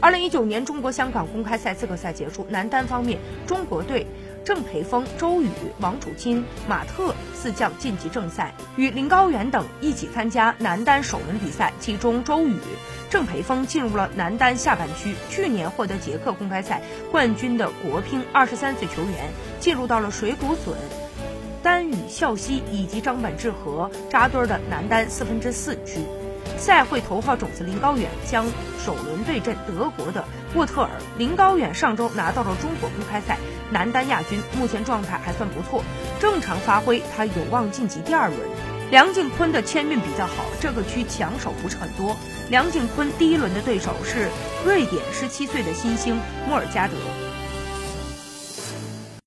二零一九年中国香港公开赛资格赛结束，男单方面，中国队郑培峰、周雨、王楚钦、马特四将晋级正赛，与林高远等一起参加男单首轮比赛。其中，周雨、郑培峰进入了男单下半区。去年获得捷克公开赛冠军的国乒二十三岁球员，进入到了水谷隼、丹羽孝希以及张本智和扎堆的男单四分之四区。赛会头号种子林高远将首轮对阵德国的沃特尔。林高远上周拿到了中国公开赛男单亚军，目前状态还算不错，正常发挥他有望晋级第二轮。梁靖昆的签运比较好，这个区强手不是很多。梁靖昆第一轮的对手是瑞典十七岁的新星莫尔加德。